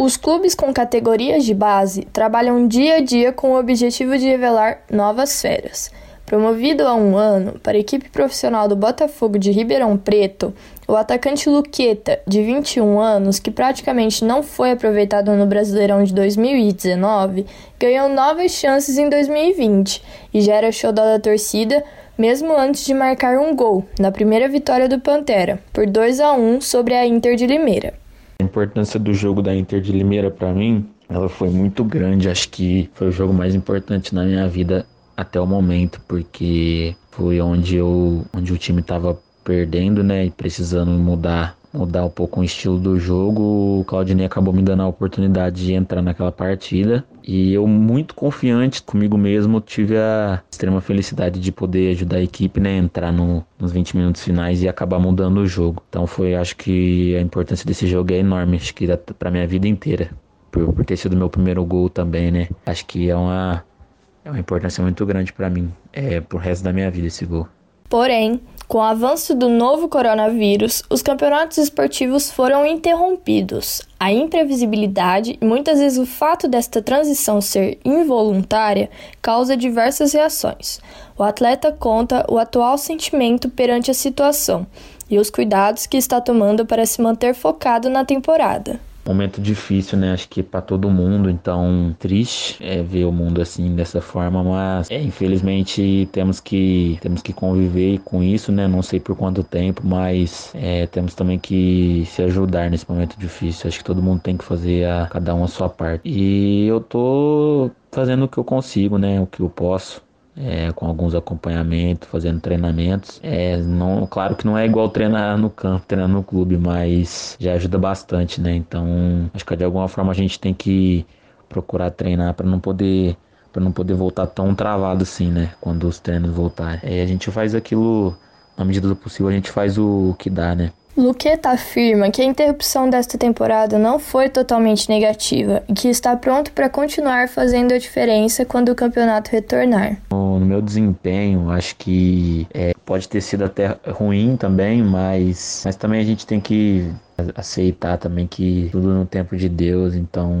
Os clubes com categorias de base trabalham dia a dia com o objetivo de revelar novas feras. Promovido há um ano para a equipe profissional do Botafogo de Ribeirão Preto, o atacante Luqueta, de 21 anos, que praticamente não foi aproveitado no Brasileirão de 2019, ganhou novas chances em 2020 e já era show da torcida mesmo antes de marcar um gol na primeira vitória do Pantera, por 2 a 1 sobre a Inter de Limeira. A importância do jogo da Inter de Limeira para mim, ela foi muito grande. Acho que foi o jogo mais importante na minha vida até o momento, porque foi onde eu onde o time estava perdendo, né, e precisando mudar mudar um pouco o estilo do jogo, o Claudinei acabou me dando a oportunidade de entrar naquela partida e eu muito confiante comigo mesmo tive a extrema felicidade de poder ajudar a equipe, né, entrar no, nos 20 minutos finais e acabar mudando o jogo. Então foi, acho que a importância desse jogo é enorme, acho que para minha vida inteira. Por, por ter sido meu primeiro gol também, né? Acho que é uma é uma importância muito grande para mim, é pro resto da minha vida esse gol. Porém, com o avanço do novo coronavírus, os campeonatos esportivos foram interrompidos. A imprevisibilidade e muitas vezes o fato desta transição ser involuntária causa diversas reações. O atleta conta o atual sentimento perante a situação e os cuidados que está tomando para se manter focado na temporada momento difícil, né? Acho que para todo mundo, então triste é ver o mundo assim dessa forma, mas é, infelizmente temos que temos que conviver com isso, né? Não sei por quanto tempo, mas é, temos também que se ajudar nesse momento difícil. Acho que todo mundo tem que fazer a cada um a sua parte. E eu tô fazendo o que eu consigo, né? O que eu posso é, com alguns acompanhamentos, fazendo treinamentos. É, não, claro que não é igual treinar no campo, treinar no clube, mas já ajuda bastante, né? Então, acho que de alguma forma a gente tem que procurar treinar para não poder para não poder voltar tão travado assim, né? Quando os treinos voltarem. É, a gente faz aquilo na medida do possível, a gente faz o que dá, né? Luqueta afirma que a interrupção desta temporada não foi totalmente negativa e que está pronto para continuar fazendo a diferença quando o campeonato retornar. No meu desempenho, acho que é, pode ter sido até ruim também, mas, mas também a gente tem que aceitar também que tudo no tempo de Deus, então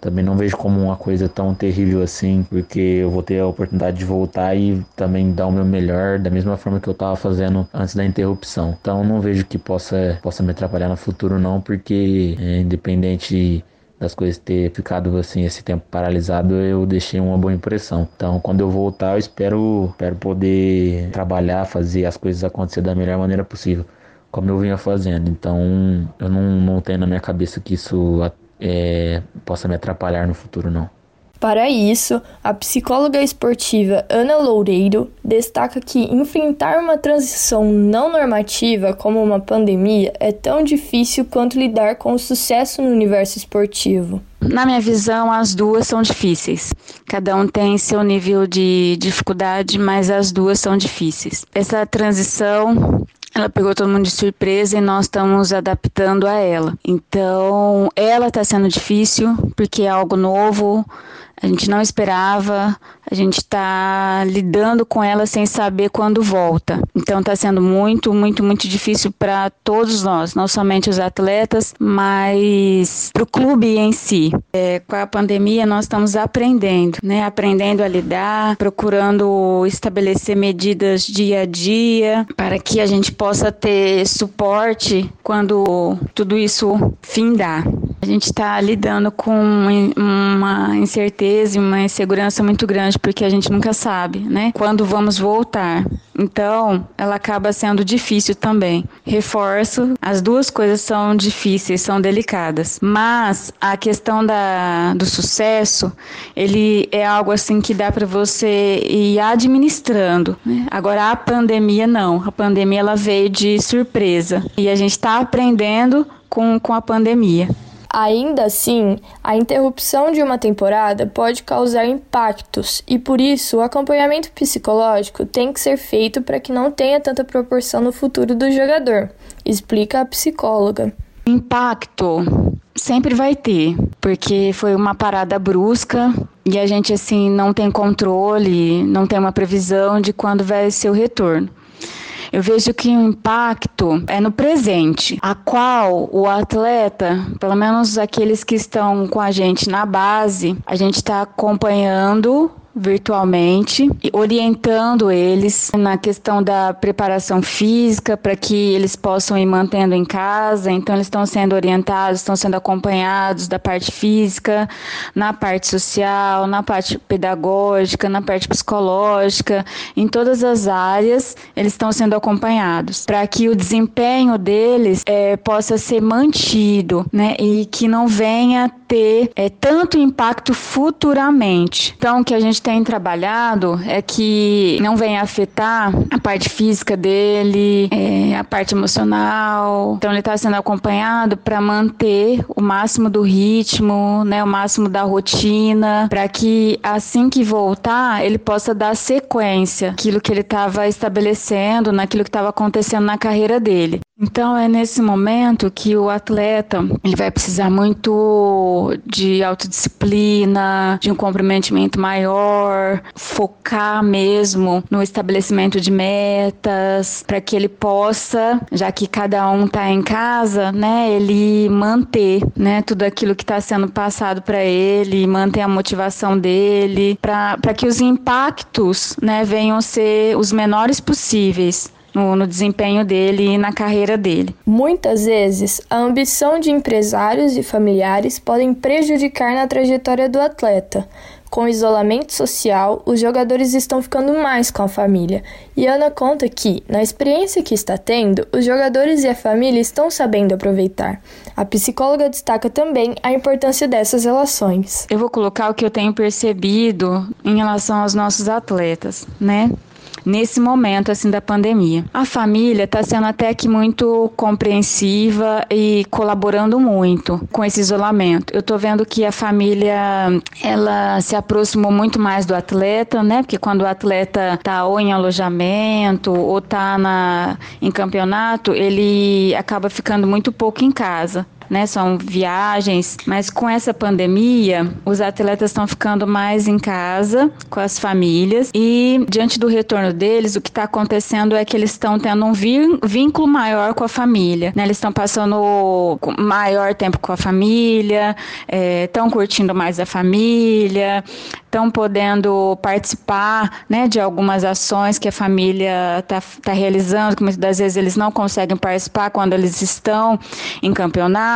também não vejo como uma coisa tão terrível assim, porque eu vou ter a oportunidade de voltar e também dar o meu melhor da mesma forma que eu estava fazendo antes da interrupção. Então não vejo que possa possa me atrapalhar no futuro não, porque é, independente das coisas ter ficado assim esse tempo paralisado, eu deixei uma boa impressão. Então, quando eu voltar, eu espero, espero poder trabalhar, fazer as coisas acontecer da melhor maneira possível como eu vinha fazendo. Então, eu não, não tenho na minha cabeça que isso é, possa me atrapalhar no futuro, não. Para isso, a psicóloga esportiva Ana Loureiro destaca que enfrentar uma transição não normativa como uma pandemia é tão difícil quanto lidar com o sucesso no universo esportivo. Na minha visão, as duas são difíceis. Cada um tem seu nível de dificuldade, mas as duas são difíceis. Essa transição ela pegou todo mundo de surpresa e nós estamos adaptando a ela. Então, ela está sendo difícil porque é algo novo, a gente não esperava, a gente está lidando com ela sem saber quando volta. Então está sendo muito, muito, muito difícil para todos nós, não somente os atletas, mas para o clube em si. É, com a pandemia nós estamos aprendendo, né? Aprendendo a lidar, procurando estabelecer medidas dia a dia para que a gente possa ter suporte quando tudo isso findar. A gente está lidando com uma incerteza e uma insegurança muito grande, porque a gente nunca sabe, né? Quando vamos voltar. Então, ela acaba sendo difícil também. Reforço, as duas coisas são difíceis, são delicadas. Mas a questão da, do sucesso, ele é algo assim que dá para você ir administrando. Né? Agora, a pandemia não. A pandemia ela veio de surpresa. E a gente está aprendendo com, com a pandemia. Ainda assim, a interrupção de uma temporada pode causar impactos e por isso o acompanhamento psicológico tem que ser feito para que não tenha tanta proporção no futuro do jogador, explica a psicóloga. Impacto sempre vai ter, porque foi uma parada brusca e a gente assim não tem controle, não tem uma previsão de quando vai ser o retorno. Eu vejo que o impacto é no presente, a qual o atleta, pelo menos aqueles que estão com a gente na base, a gente está acompanhando virtualmente, orientando eles na questão da preparação física para que eles possam ir mantendo em casa. Então, eles estão sendo orientados, estão sendo acompanhados da parte física, na parte social, na parte pedagógica, na parte psicológica, em todas as áreas, eles estão sendo acompanhados para que o desempenho deles é, possa ser mantido, né, e que não venha ter é, tanto impacto futuramente. Então, que a gente tem trabalhado é que não venha afetar a parte física dele, é, a parte emocional. Então ele está sendo acompanhado para manter o máximo do ritmo, né, o máximo da rotina, para que assim que voltar ele possa dar sequência aquilo que ele estava estabelecendo, naquilo que estava acontecendo na carreira dele. Então é nesse momento que o atleta ele vai precisar muito de autodisciplina, de um comprometimento maior, focar mesmo no estabelecimento de metas, para que ele possa, já que cada um está em casa, né, ele manter, né, tudo aquilo que está sendo passado para ele, manter a motivação dele, para que os impactos, né, venham ser os menores possíveis no, no desempenho dele e na carreira dele. Muitas vezes, a ambição de empresários e familiares podem prejudicar na trajetória do atleta. Com o isolamento social, os jogadores estão ficando mais com a família. E Ana conta que, na experiência que está tendo, os jogadores e a família estão sabendo aproveitar. A psicóloga destaca também a importância dessas relações. Eu vou colocar o que eu tenho percebido em relação aos nossos atletas, né? Nesse momento assim da pandemia. A família está sendo até que muito compreensiva e colaborando muito com esse isolamento. Eu estou vendo que a família ela se aproximou muito mais do atleta, né? Porque quando o atleta está ou em alojamento ou está na em campeonato, ele acaba ficando muito pouco em casa né? São viagens, mas com essa pandemia, os atletas estão ficando mais em casa com as famílias e diante do retorno deles, o que está acontecendo é que eles estão tendo um vínculo maior com a família, né? Eles estão passando maior tempo com a família, estão é, curtindo mais a família, estão podendo participar né, de algumas ações que a família está tá realizando, que muitas das vezes eles não conseguem participar quando eles estão em campeonato.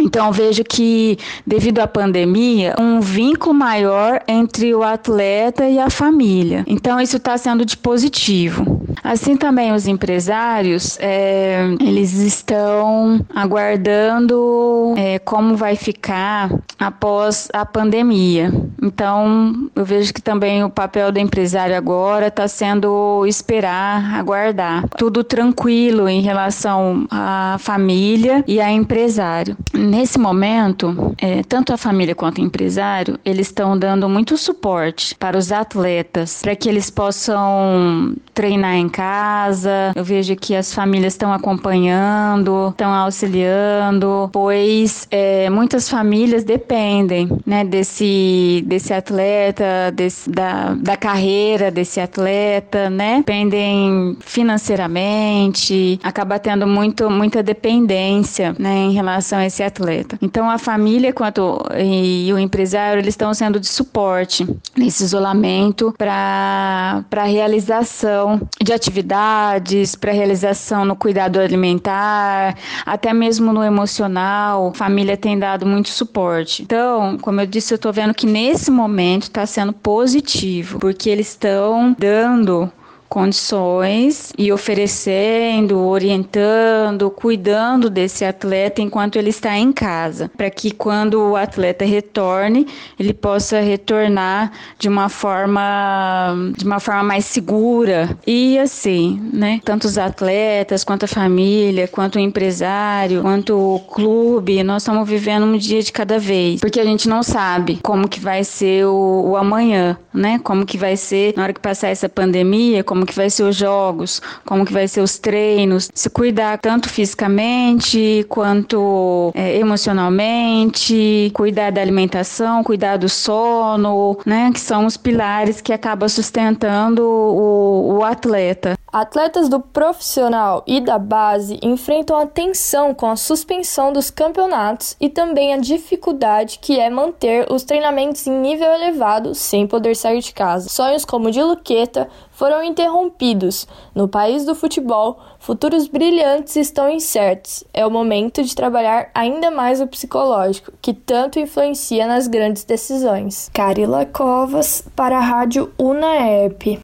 Então, vejo que, devido à pandemia, um vínculo maior entre o atleta e a família. Então, isso está sendo de positivo. Assim também os empresários, é, eles estão aguardando é, como vai ficar após a pandemia. Então, eu vejo que também o papel do empresário agora está sendo esperar, aguardar. Tudo tranquilo em relação à família e a empresário. Nesse momento, é, tanto a família quanto o empresário, eles estão dando muito suporte para os atletas, para que eles possam treinar em casa. Eu vejo que as famílias estão acompanhando, estão auxiliando, pois é, muitas famílias dependem né, desse, desse atleta, desse, da, da carreira desse atleta, né? Dependem financeiramente, acaba tendo muito, muita dependência né, em relação a esse atleta. Então a família quanto e, e o empresário eles estão sendo de suporte nesse isolamento para a realização de atividades, para realização no cuidado alimentar, até mesmo no emocional. A família tem dado muito suporte. Então, como eu disse, eu estou vendo que nesse momento está sendo positivo, porque eles estão dando condições e oferecendo, orientando, cuidando desse atleta enquanto ele está em casa, para que quando o atleta retorne, ele possa retornar de uma forma de uma forma mais segura. E assim, né? Tanto os atletas, quanto a família, quanto o empresário, quanto o clube, nós estamos vivendo um dia de cada vez, porque a gente não sabe como que vai ser o, o amanhã, né? Como que vai ser na hora que passar essa pandemia, como como que vai ser os jogos, como que vai ser os treinos, se cuidar tanto fisicamente quanto é, emocionalmente, cuidar da alimentação, cuidar do sono, né, que são os pilares que acabam sustentando o, o atleta. Atletas do profissional e da base enfrentam a tensão com a suspensão dos campeonatos e também a dificuldade que é manter os treinamentos em nível elevado sem poder sair de casa. Sonhos como o de Luqueta foram interrompidos. No país do futebol, futuros brilhantes estão incertos. É o momento de trabalhar ainda mais o psicológico, que tanto influencia nas grandes decisões. Carila Covas para a Rádio Unaep.